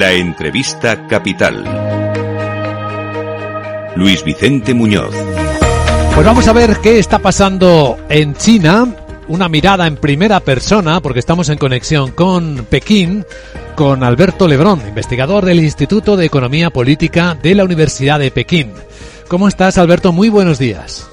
La entrevista capital. Luis Vicente Muñoz. Pues vamos a ver qué está pasando en China. Una mirada en primera persona, porque estamos en conexión con Pekín, con Alberto Lebrón, investigador del Instituto de Economía Política de la Universidad de Pekín. ¿Cómo estás, Alberto? Muy buenos días.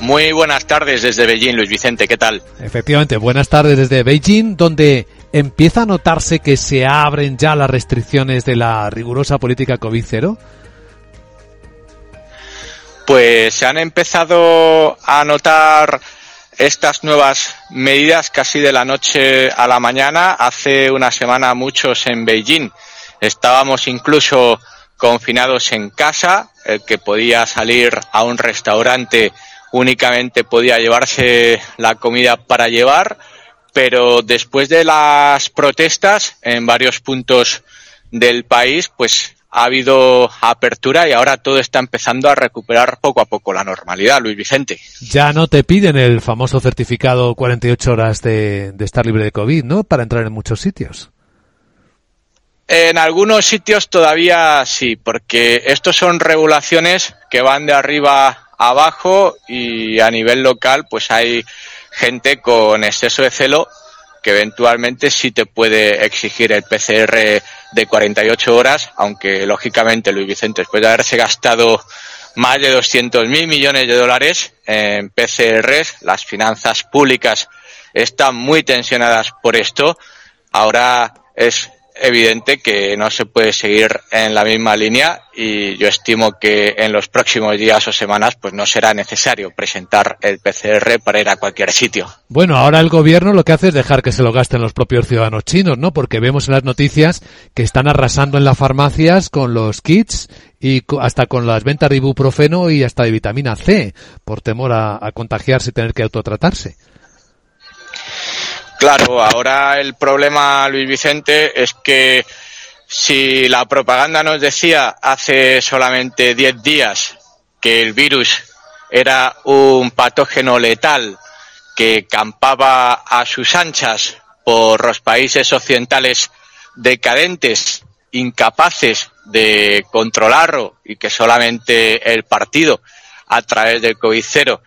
Muy buenas tardes desde Beijing, Luis Vicente, ¿qué tal? Efectivamente, buenas tardes desde Beijing, donde empieza a notarse que se abren ya las restricciones de la rigurosa política COVID-0. Pues se han empezado a notar estas nuevas medidas casi de la noche a la mañana. Hace una semana muchos en Beijing estábamos incluso confinados en casa, el que podía salir a un restaurante únicamente podía llevarse la comida para llevar, pero después de las protestas en varios puntos del país, pues ha habido apertura y ahora todo está empezando a recuperar poco a poco la normalidad, Luis Vicente. Ya no te piden el famoso certificado 48 horas de, de estar libre de COVID, ¿no? Para entrar en muchos sitios. En algunos sitios todavía sí, porque estos son regulaciones que van de arriba abajo y a nivel local pues hay gente con exceso de celo que eventualmente sí te puede exigir el PCR de 48 horas, aunque lógicamente Luis Vicente, después de haberse gastado más de 200 mil millones de dólares en PCRs, las finanzas públicas están muy tensionadas por esto. Ahora es evidente que no se puede seguir en la misma línea y yo estimo que en los próximos días o semanas pues no será necesario presentar el PCR para ir a cualquier sitio. Bueno, ahora el gobierno lo que hace es dejar que se lo gasten los propios ciudadanos chinos, ¿no? Porque vemos en las noticias que están arrasando en las farmacias con los kits y hasta con las ventas de ibuprofeno y hasta de vitamina C por temor a, a contagiarse y tener que autotratarse. Claro, ahora el problema, Luis Vicente, es que si la propaganda nos decía hace solamente 10 días que el virus era un patógeno letal que campaba a sus anchas por los países occidentales decadentes, incapaces de controlarlo y que solamente el partido a través del COVID-0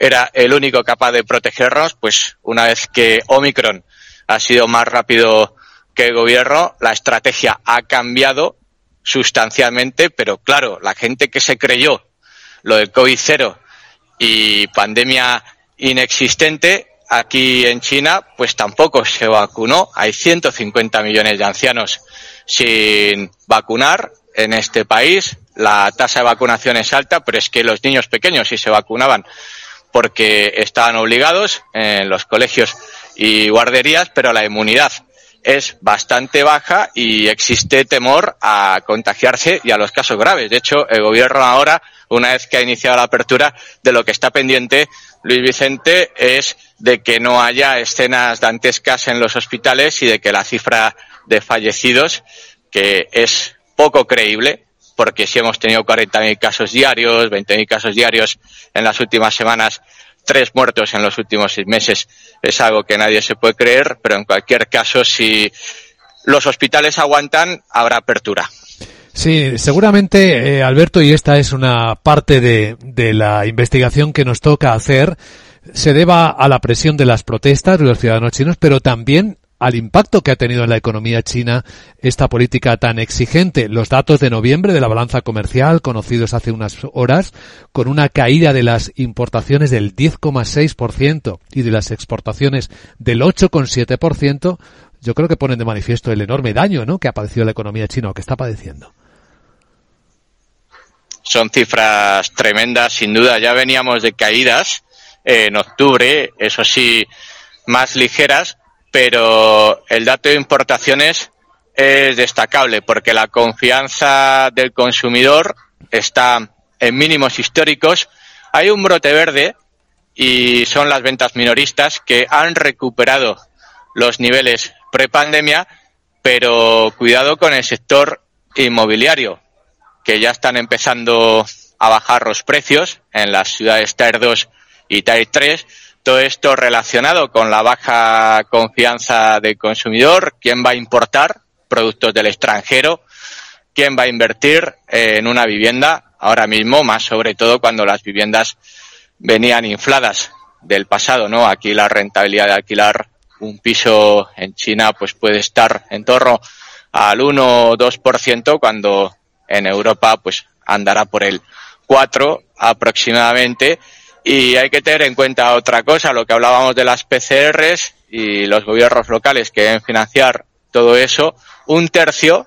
era el único capaz de protegernos, pues una vez que Omicron ha sido más rápido que el gobierno, la estrategia ha cambiado sustancialmente, pero claro, la gente que se creyó lo del COVID cero y pandemia inexistente, aquí en China, pues tampoco se vacunó. Hay 150 millones de ancianos sin vacunar en este país. La tasa de vacunación es alta, pero es que los niños pequeños sí se vacunaban porque estaban obligados en los colegios y guarderías, pero la inmunidad es bastante baja y existe temor a contagiarse y a los casos graves. De hecho, el gobierno ahora, una vez que ha iniciado la apertura, de lo que está pendiente Luis Vicente es de que no haya escenas dantescas en los hospitales y de que la cifra de fallecidos, que es poco creíble, porque si hemos tenido 40.000 casos diarios, 20.000 casos diarios en las últimas semanas, tres muertos en los últimos seis meses, es algo que nadie se puede creer, pero en cualquier caso, si los hospitales aguantan, habrá apertura. Sí, seguramente, eh, Alberto, y esta es una parte de, de la investigación que nos toca hacer, se deba a la presión de las protestas de los ciudadanos chinos, pero también al impacto que ha tenido en la economía china esta política tan exigente. Los datos de noviembre de la balanza comercial, conocidos hace unas horas, con una caída de las importaciones del 10,6% y de las exportaciones del 8,7%, yo creo que ponen de manifiesto el enorme daño ¿no? que ha padecido la economía china o que está padeciendo. Son cifras tremendas, sin duda. Ya veníamos de caídas en octubre, eso sí, más ligeras, pero el dato de importaciones es destacable porque la confianza del consumidor está en mínimos históricos. Hay un brote verde y son las ventas minoristas que han recuperado los niveles prepandemia, pero cuidado con el sector inmobiliario, que ya están empezando a bajar los precios en las ciudades Tier 2 y Tier 3 todo esto relacionado con la baja confianza del consumidor, quién va a importar productos del extranjero. ¿Quién va a invertir en una vivienda ahora mismo? Más sobre todo cuando las viviendas venían infladas del pasado, ¿no? Aquí la rentabilidad de alquilar un piso en China pues puede estar en torno al 1 o 2% cuando en Europa pues andará por el 4 aproximadamente y hay que tener en cuenta otra cosa, lo que hablábamos de las PCRs y los gobiernos locales que deben financiar todo eso, un tercio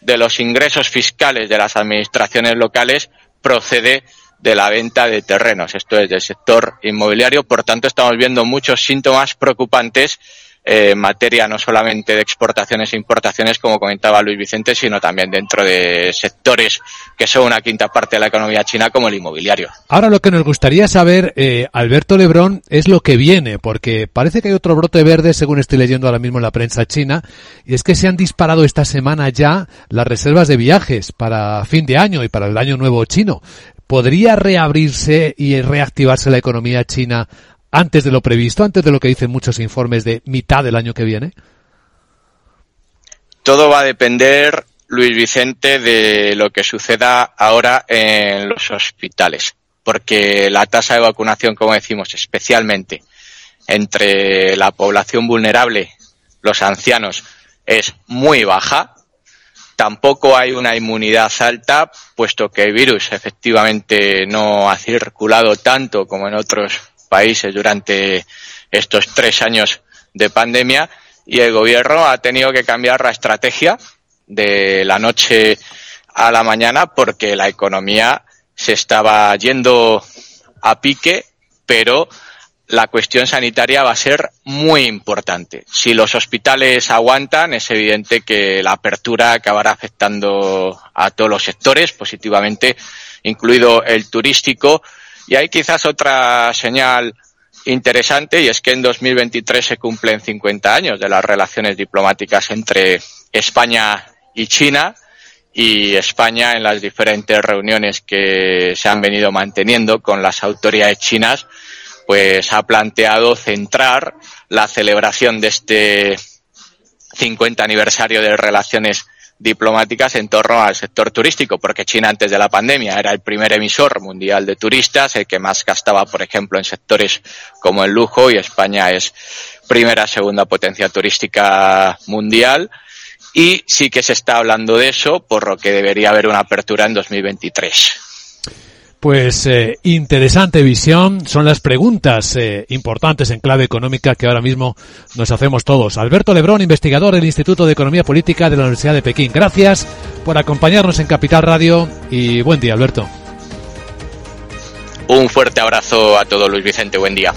de los ingresos fiscales de las administraciones locales procede de la venta de terrenos, esto es del sector inmobiliario, por tanto estamos viendo muchos síntomas preocupantes en materia no solamente de exportaciones e importaciones, como comentaba Luis Vicente, sino también dentro de sectores que son una quinta parte de la economía china, como el inmobiliario. Ahora lo que nos gustaría saber, eh, Alberto Lebrón, es lo que viene, porque parece que hay otro brote verde, según estoy leyendo ahora mismo en la prensa china, y es que se han disparado esta semana ya las reservas de viajes para fin de año y para el año nuevo chino. ¿Podría reabrirse y reactivarse la economía china antes de lo previsto, antes de lo que dicen muchos informes de mitad del año que viene? Todo va a depender, Luis Vicente, de lo que suceda ahora en los hospitales, porque la tasa de vacunación, como decimos, especialmente entre la población vulnerable, los ancianos, es muy baja. Tampoco hay una inmunidad alta, puesto que el virus efectivamente no ha circulado tanto como en otros países durante estos tres años de pandemia y el gobierno ha tenido que cambiar la estrategia de la noche a la mañana porque la economía se estaba yendo a pique, pero la cuestión sanitaria va a ser muy importante. Si los hospitales aguantan, es evidente que la apertura acabará afectando a todos los sectores positivamente, incluido el turístico, y hay quizás otra señal interesante y es que en 2023 se cumplen 50 años de las relaciones diplomáticas entre España y China y España en las diferentes reuniones que se han venido manteniendo con las autoridades chinas pues ha planteado centrar la celebración de este 50 aniversario de relaciones diplomáticas en torno al sector turístico, porque China antes de la pandemia era el primer emisor mundial de turistas, el que más gastaba, por ejemplo, en sectores como el lujo, y España es primera, segunda potencia turística mundial. Y sí que se está hablando de eso, por lo que debería haber una apertura en 2023. Pues eh, interesante visión. Son las preguntas eh, importantes en clave económica que ahora mismo nos hacemos todos. Alberto Lebrón, investigador del Instituto de Economía Política de la Universidad de Pekín. Gracias por acompañarnos en Capital Radio y buen día, Alberto. Un fuerte abrazo a todo Luis Vicente. Buen día.